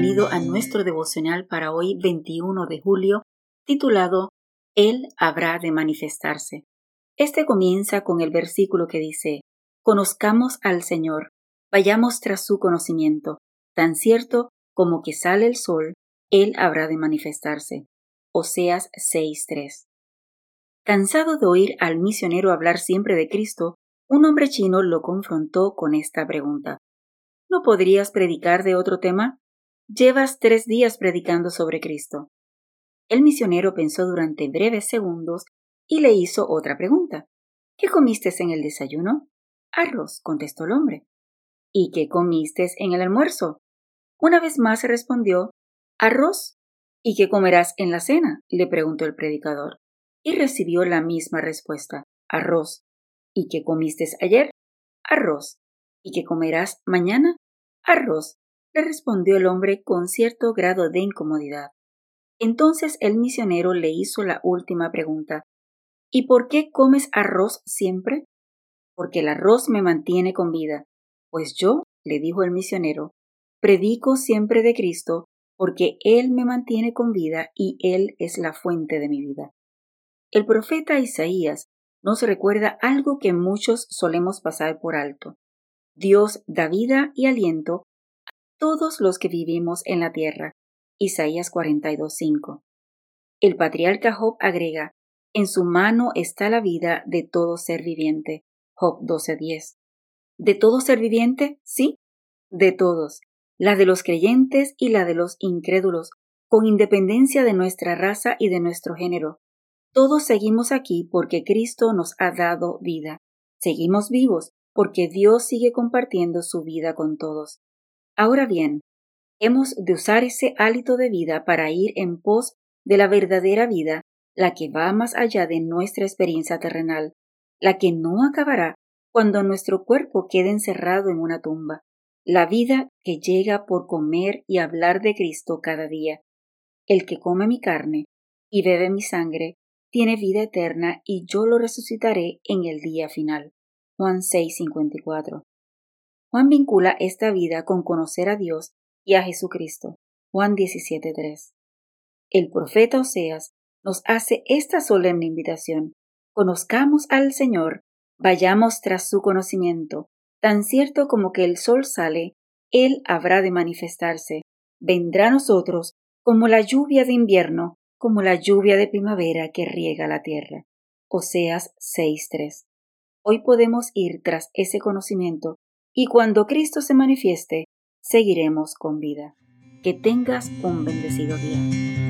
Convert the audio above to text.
bienvenido a nuestro devocional para hoy 21 de julio, titulado Él habrá de manifestarse. Este comienza con el versículo que dice, Conozcamos al Señor, vayamos tras su conocimiento, tan cierto como que sale el sol, Él habrá de manifestarse. Oseas 6.3. Cansado de oír al misionero hablar siempre de Cristo, un hombre chino lo confrontó con esta pregunta. ¿No podrías predicar de otro tema? Llevas tres días predicando sobre Cristo. El misionero pensó durante breves segundos y le hizo otra pregunta. ¿Qué comiste en el desayuno? Arroz, contestó el hombre. ¿Y qué comiste en el almuerzo? Una vez más respondió, arroz. ¿Y qué comerás en la cena? le preguntó el predicador. Y recibió la misma respuesta, arroz. ¿Y qué comiste ayer? Arroz. ¿Y qué comerás mañana? Arroz, le respondió el hombre con cierto grado de incomodidad. Entonces el misionero le hizo la última pregunta. ¿Y por qué comes arroz siempre? Porque el arroz me mantiene con vida. Pues yo, le dijo el misionero, predico siempre de Cristo, porque Él me mantiene con vida y Él es la fuente de mi vida. El profeta Isaías nos recuerda algo que muchos solemos pasar por alto. Dios da vida y aliento todos los que vivimos en la tierra. Isaías 42.5. El patriarca Job agrega, en su mano está la vida de todo ser viviente. Job 12.10. ¿De todo ser viviente? Sí, de todos, la de los creyentes y la de los incrédulos, con independencia de nuestra raza y de nuestro género. Todos seguimos aquí porque Cristo nos ha dado vida. Seguimos vivos porque Dios sigue compartiendo su vida con todos. Ahora bien, hemos de usar ese hálito de vida para ir en pos de la verdadera vida, la que va más allá de nuestra experiencia terrenal, la que no acabará cuando nuestro cuerpo quede encerrado en una tumba, la vida que llega por comer y hablar de Cristo cada día. El que come mi carne y bebe mi sangre, tiene vida eterna y yo lo resucitaré en el día final. Juan 6:54. Juan vincula esta vida con conocer a Dios y a Jesucristo. Juan 17:3. El profeta Oseas nos hace esta solemne invitación. Conozcamos al Señor, vayamos tras su conocimiento. Tan cierto como que el sol sale, Él habrá de manifestarse. Vendrá a nosotros como la lluvia de invierno, como la lluvia de primavera que riega la tierra. Oseas 6:3. Hoy podemos ir tras ese conocimiento y cuando Cristo se manifieste, seguiremos con vida. Que tengas un bendecido día.